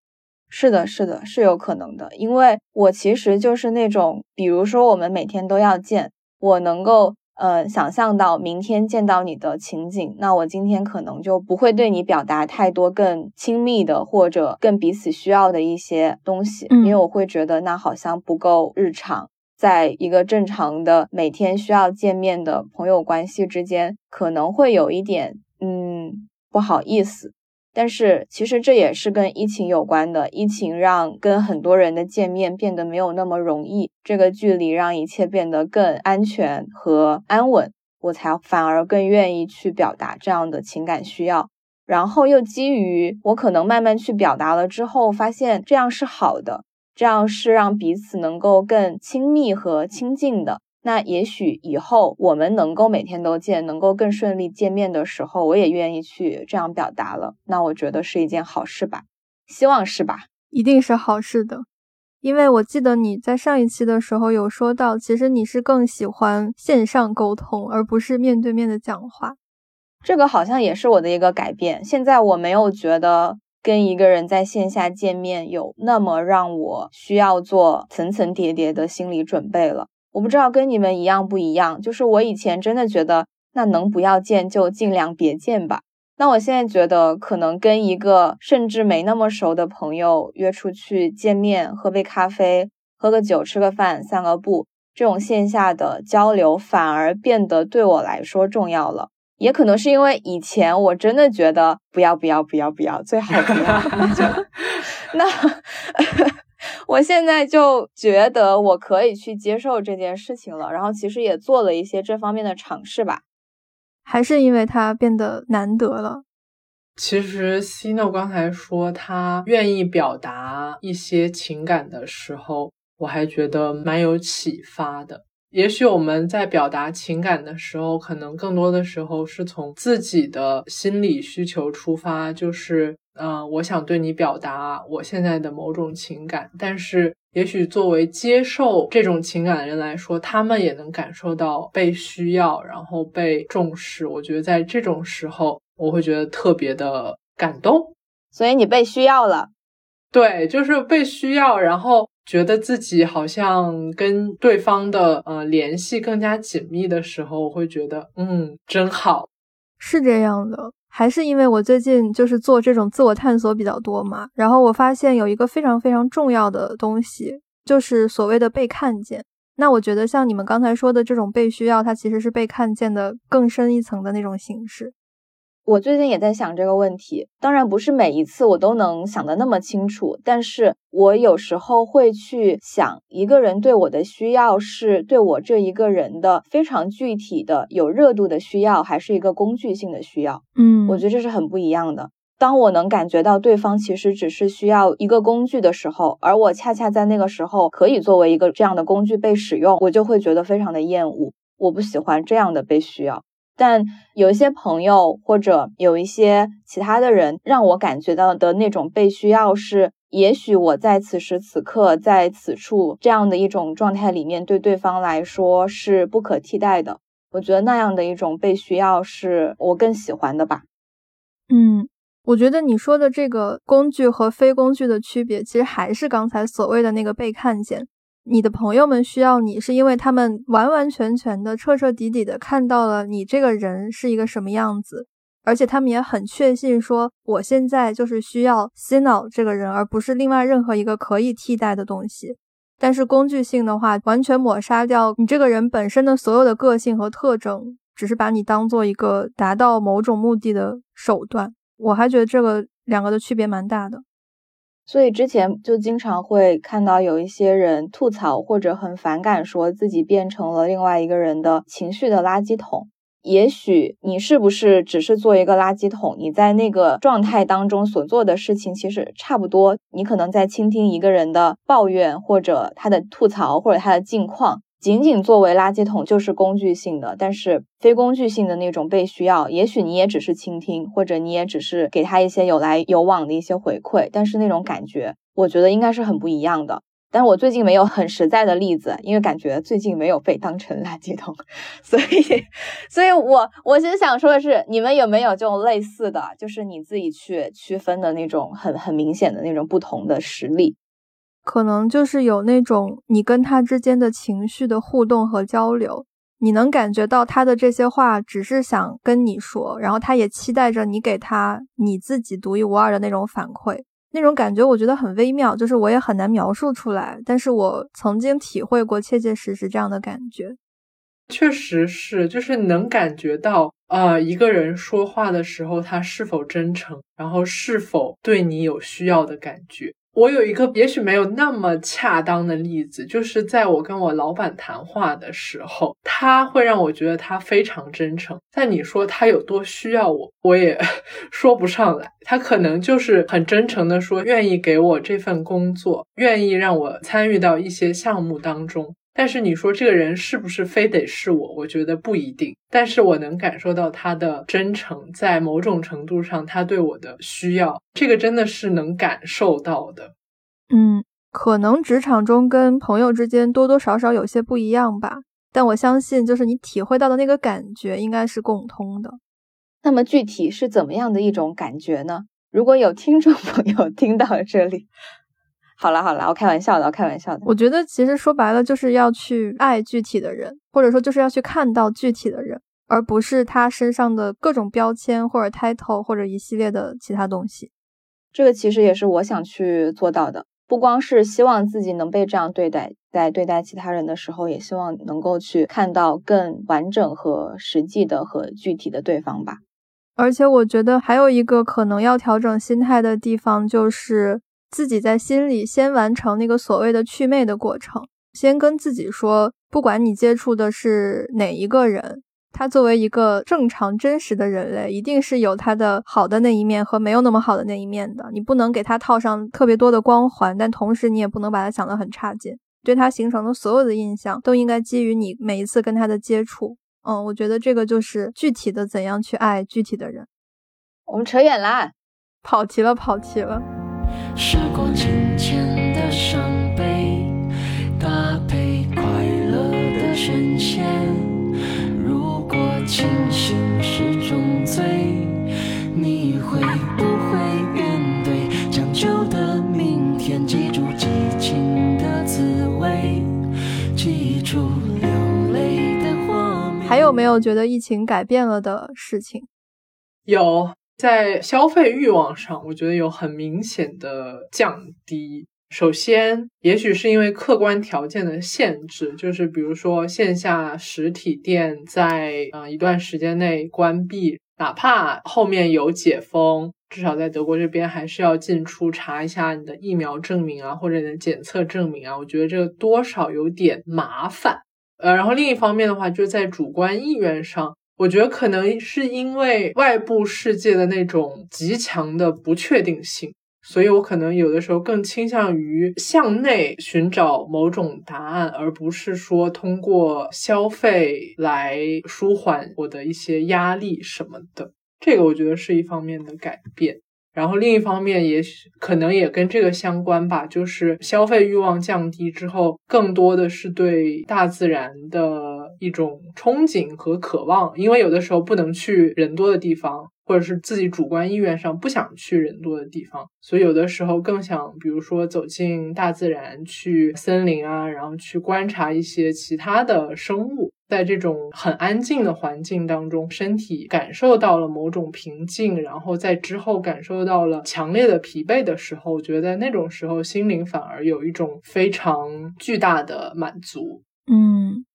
是的，是的，是有可能的。因为我其实就是那种，比如说我们每天都要见，我能够呃想象到明天见到你的情景，那我今天可能就不会对你表达太多更亲密的或者更彼此需要的一些东西，嗯因为我会觉得那好像不够日常。在一个正常的每天需要见面的朋友关系之间，可能会有一点嗯不好意思。但是其实这也是跟疫情有关的，疫情让跟很多人的见面变得没有那么容易，这个距离让一切变得更安全和安稳，我才反而更愿意去表达这样的情感需要。然后又基于我可能慢慢去表达了之后，发现这样是好的，这样是让彼此能够更亲密和亲近的。那也许以后我们能够每天都见，能够更顺利见面的时候，我也愿意去这样表达了。那我觉得是一件好事吧，希望是吧？一定是好事的，因为我记得你在上一期的时候有说到，其实你是更喜欢线上沟通，而不是面对面的讲话。这个好像也是我的一个改变。现在我没有觉得跟一个人在线下见面有那么让我需要做层层叠叠的心理准备了。我不知道跟你们一样不一样，就是我以前真的觉得那能不要见就尽量别见吧。那我现在觉得，可能跟一个甚至没那么熟的朋友约出去见面，喝杯咖啡、喝个酒、吃个饭、散个步，这种线下的交流反而变得对我来说重要了。也可能是因为以前我真的觉得不要不要不要不要，最好不要，那我现在就觉得我可以去接受这件事情了，然后其实也做了一些这方面的尝试吧。还是因为它变得难得了。其实 Cino 刚才说他愿意表达一些情感的时候，我还觉得蛮有启发的。也许我们在表达情感的时候，可能更多的时候是从自己的心理需求出发，就是，嗯、我想对你表达我现在的某种情感。但是，也许作为接受这种情感的人来说，他们也能感受到被需要，然后被重视。我觉得在这种时候，我会觉得特别的感动。所以你被需要了，对，就是被需要，然后觉得自己好像跟对方的呃联系更加紧密的时候，我会觉得嗯，真好。是这样的，还是因为我最近就是做这种自我探索比较多嘛，然后我发现有一个非常非常重要的东西，就是所谓的被看见。那我觉得像你们刚才说的这种被需要，它其实是被看见的更深一层的那种形式。我最近也在想这个问题，当然不是每一次我都能想得那么清楚，但是我有时候会去想，一个人对我的需要是对我这一个人的非常具体的、有热度的需要，还是一个工具性的需要？嗯我觉得这是很不一样的。当我能感觉到对方其实只是需要一个工具的时候，而我恰恰在那个时候可以作为一个这样的工具被使用，我就会觉得非常的厌恶。我不喜欢这样的被需要。但有一些朋友或者有一些其他的人，让我感觉到的那种被需要是，也许我在此时此刻在此处这样的一种状态里面，对对方来说是不可替代的。我觉得那样的一种被需要是我更喜欢的吧。嗯，我觉得你说的这个工具和非工具的区别，其实还是刚才所谓的那个被看见。你的朋友们需要你，是因为他们完完全全的、彻彻底底的看到了你这个人是一个什么样子，而且他们也很确信说，我现在就是需要洗脑这个人，而不是另外任何一个可以替代的东西。但是工具性的话，完全抹杀掉你这个人本身的所有的个性和特征，只是把你当做一个达到某种目的的手段。我还觉得这个两个的区别蛮大的。所以之前就经常会看到有一些人吐槽或者很反感，说自己变成了另外一个人的情绪的垃圾桶。也许你是不是只是做一个垃圾桶？你在那个状态当中所做的事情其实差不多。你可能在倾听一个人的抱怨，或者他的吐槽，或者他的近况。仅仅作为垃圾桶就是工具性的，但是非工具性的那种被需要，也许你也只是倾听，或者你也只是给他一些有来有往的一些回馈，但是那种感觉，我觉得应该是很不一样的。但我最近没有很实在的例子，因为感觉最近没有被当成垃圾桶，所以，所以我我其实想说的是，你们有没有这种类似的，就是你自己去区分的那种很很明显的那种不同的实例？可能就是有那种你跟他之间的情绪的互动和交流，你能感觉到他的这些话只是想跟你说，然后他也期待着你给他你自己独一无二的那种反馈。那种感觉我觉得很微妙，就是我也很难描述出来，但是我曾经体会过切切实实这样的感觉。确实是，就是能感觉到，呃，一个人说话的时候他是否真诚，然后是否对你有需要的感觉。我有一个也许没有那么恰当的例子，就是在我跟我老板谈话的时候，他会让我觉得他非常真诚。但你说他有多需要我，我也 说不上来。他可能就是很真诚的说，愿意给我这份工作，愿意让我参与到一些项目当中。但是你说这个人是不是非得是我？我觉得不一定。但是我能感受到他的真诚，在某种程度上，他对我的需要，这个真的是能感受到的。嗯，可能职场中跟朋友之间多多少少有些不一样吧。但我相信，就是你体会到的那个感觉，应该是共通的。那么具体是怎么样的一种感觉呢？如果有听众朋友听到这里。好了好了，我开玩笑的，我开玩笑的。我觉得其实说白了就是要去爱具体的人，或者说就是要去看到具体的人，而不是他身上的各种标签或者 title 或者一系列的其他东西。这个其实也是我想去做到的，不光是希望自己能被这样对待，在对待其他人的时候，也希望能够去看到更完整和实际的和具体的对方吧。而且我觉得还有一个可能要调整心态的地方就是。自己在心里先完成那个所谓的祛魅的过程，先跟自己说，不管你接触的是哪一个人，他作为一个正常真实的人类，一定是有他的好的那一面和没有那么好的那一面的。你不能给他套上特别多的光环，但同时你也不能把他想得很差劲。对他形成的所有的印象，都应该基于你每一次跟他的接触。嗯，我觉得这个就是具体的怎样去爱具体的人。我们扯远了，跑题了，跑题了。时过境迁的伤悲，搭配快乐的宣泄。如果清醒是种罪，你会不会面对将就的明天？记住激情的滋味，记住流泪的画面。还有没有觉得疫情改变了的事情？有。在消费欲望上，我觉得有很明显的降低。首先，也许是因为客观条件的限制，就是比如说线下实体店在呃一段时间内关闭，哪怕后面有解封，至少在德国这边还是要进出查一下你的疫苗证明啊，或者你的检测证明啊。我觉得这个多少有点麻烦。呃，然后另一方面的话，就在主观意愿上。我觉得可能是因为外部世界的那种极强的不确定性，所以我可能有的时候更倾向于向内寻找某种答案，而不是说通过消费来舒缓我的一些压力什么的。这个我觉得是一方面的改变。然后另一方面，也许可能也跟这个相关吧，就是消费欲望降低之后，更多的是对大自然的一种憧憬和渴望。因为有的时候不能去人多的地方，或者是自己主观意愿上不想去人多的地方，所以有的时候更想，比如说走进大自然，去森林啊，然后去观察一些其他的生物。在这种很安静的环境当中，身体感受到了某种平静，然后在之后感受到了强烈的疲惫的时候，我觉得在那种时候，心灵反而有一种非常巨大的满足。嗯，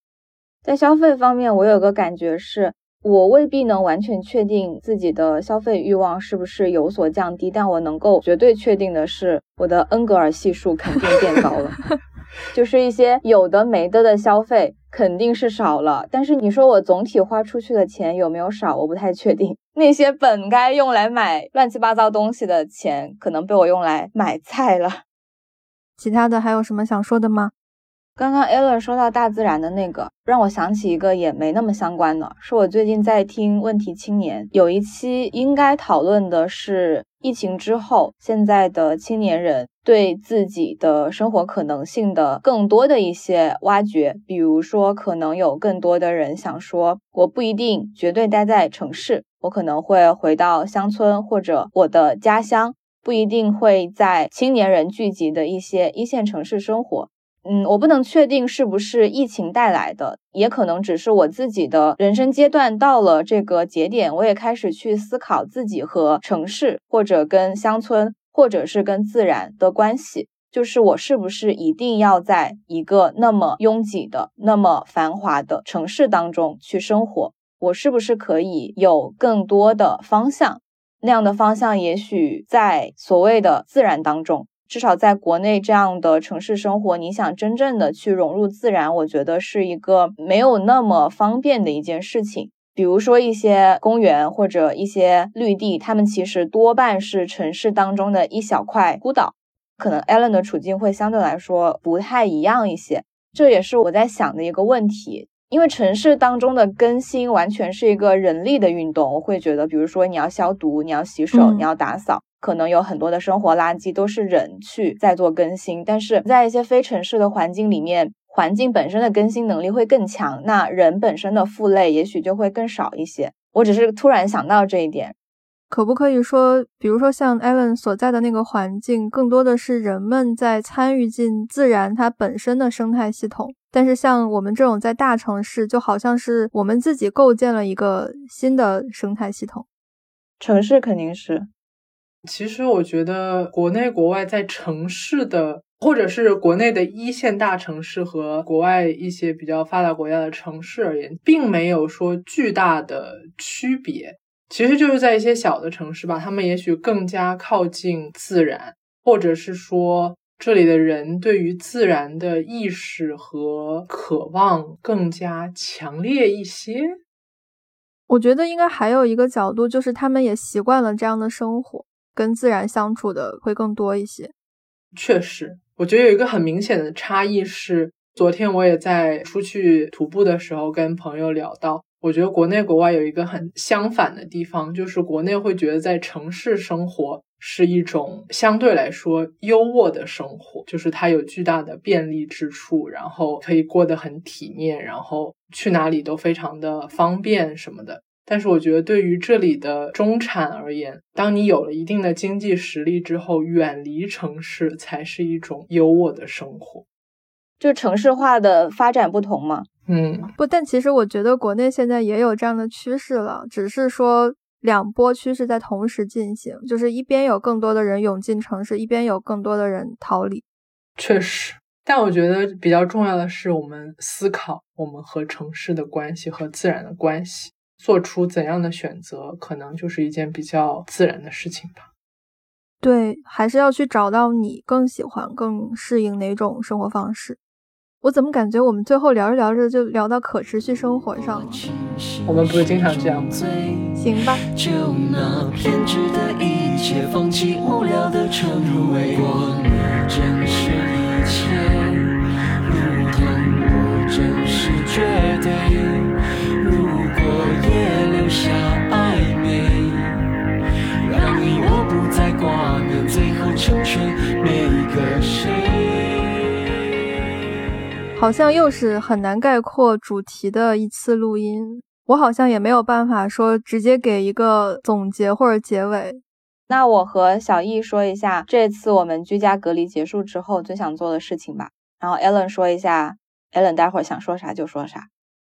在消费方面，我有个感觉是，我未必能完全确定自己的消费欲望是不是有所降低，但我能够绝对确定的是，我的恩格尔系数肯定变高了。就是一些有的没的的消费肯定是少了，但是你说我总体花出去的钱有没有少，我不太确定。那些本该用来买乱七八糟东西的钱，可能被我用来买菜了。其他的还有什么想说的吗？刚刚 Ella 说到大自然的那个，让我想起一个也没那么相关的，是我最近在听《问题青年》有一期，应该讨论的是疫情之后，现在的青年人对自己的生活可能性的更多的一些挖掘。比如说，可能有更多的人想说，我不一定绝对待在城市，我可能会回到乡村或者我的家乡，不一定会在青年人聚集的一些一线城市生活。嗯，我不能确定是不是疫情带来的，也可能只是我自己的人生阶段到了这个节点，我也开始去思考自己和城市，或者跟乡村，或者是跟自然的关系。就是我是不是一定要在一个那么拥挤的、那么繁华的城市当中去生活？我是不是可以有更多的方向？那样的方向也许在所谓的自然当中。至少在国内这样的城市生活，你想真正的去融入自然，我觉得是一个没有那么方便的一件事情。比如说一些公园或者一些绿地，它们其实多半是城市当中的一小块孤岛。可能 Ellen 的处境会相对来说不太一样一些，这也是我在想的一个问题。因为城市当中的更新完全是一个人力的运动，我会觉得，比如说你要消毒，你要洗手，你要打扫。可能有很多的生活垃圾都是人去在做更新，但是在一些非城市的环境里面，环境本身的更新能力会更强，那人本身的负累也许就会更少一些。我只是突然想到这一点，可不可以说，比如说像 Allen 所在的那个环境，更多的是人们在参与进自然它本身的生态系统，但是像我们这种在大城市，就好像是我们自己构建了一个新的生态系统。城市肯定是。其实我觉得，国内国外在城市的，或者是国内的一线大城市和国外一些比较发达国家的城市而言，并没有说巨大的区别。其实就是在一些小的城市吧，他们也许更加靠近自然，或者是说这里的人对于自然的意识和渴望更加强烈一些。我觉得应该还有一个角度，就是他们也习惯了这样的生活。跟自然相处的会更多一些，确实，我觉得有一个很明显的差异是，昨天我也在出去徒步的时候跟朋友聊到，我觉得国内国外有一个很相反的地方，就是国内会觉得在城市生活是一种相对来说优渥的生活，就是它有巨大的便利之处，然后可以过得很体面，然后去哪里都非常的方便什么的。但是我觉得，对于这里的中产而言，当你有了一定的经济实力之后，远离城市才是一种优渥的生活。就城市化的发展不同嘛？嗯，不，但其实我觉得国内现在也有这样的趋势了，只是说两波趋势在同时进行，就是一边有更多的人涌进城市，一边有更多的人逃离。确实，但我觉得比较重要的是，我们思考我们和城市的关系和自然的关系。做出怎样的选择，可能就是一件比较自然的事情吧。对，还是要去找到你更喜欢、更适应哪种生活方式。我怎么感觉我们最后聊着聊着就聊到可持续生活上了？我们不是经常这样吗？行吧。好像又是很难概括主题的一次录音，我好像也没有办法说直接给一个总结或者结尾。那我和小易说一下这次我们居家隔离结束之后最想做的事情吧。然后 Allen 说一下，Allen 待会儿想说啥就说啥。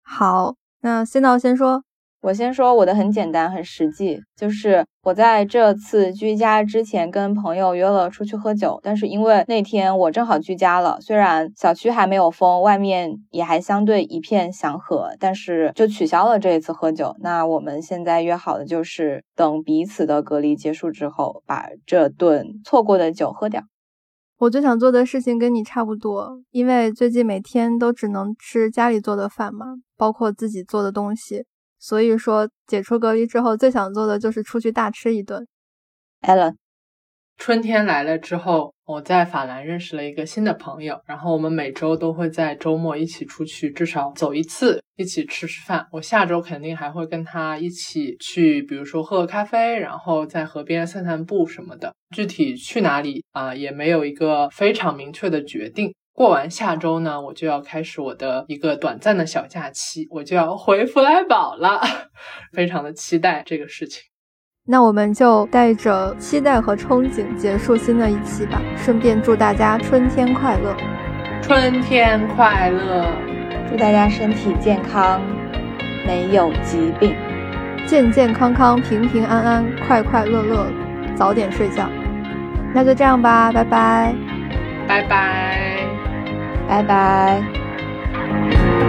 好，那先到先说。我先说我的很简单很实际，就是我在这次居家之前跟朋友约了出去喝酒，但是因为那天我正好居家了，虽然小区还没有封，外面也还相对一片祥和，但是就取消了这一次喝酒。那我们现在约好的就是等彼此的隔离结束之后，把这顿错过的酒喝掉。我最想做的事情跟你差不多，因为最近每天都只能吃家里做的饭嘛，包括自己做的东西，所以说解除隔离之后，最想做的就是出去大吃一顿。Allen，春天来了之后，我在法兰认识了一个新的朋友，然后我们每周都会在周末一起出去，至少走一次，一起吃吃饭。我下周肯定还会跟他一起去，比如说喝个咖啡，然后在河边散散步什么的。具体去哪里啊，也没有一个非常明确的决定。过完下周呢，我就要开始我的一个短暂的小假期，我就要回弗莱堡了，非常的期待这个事情。那我们就带着期待和憧憬结束新的一期吧，顺便祝大家春天快乐，春天快乐，祝大家身体健康，没有疾病，健健康康，平平安安，快快乐乐，早点睡觉。那就这样吧，拜拜，拜拜，拜拜。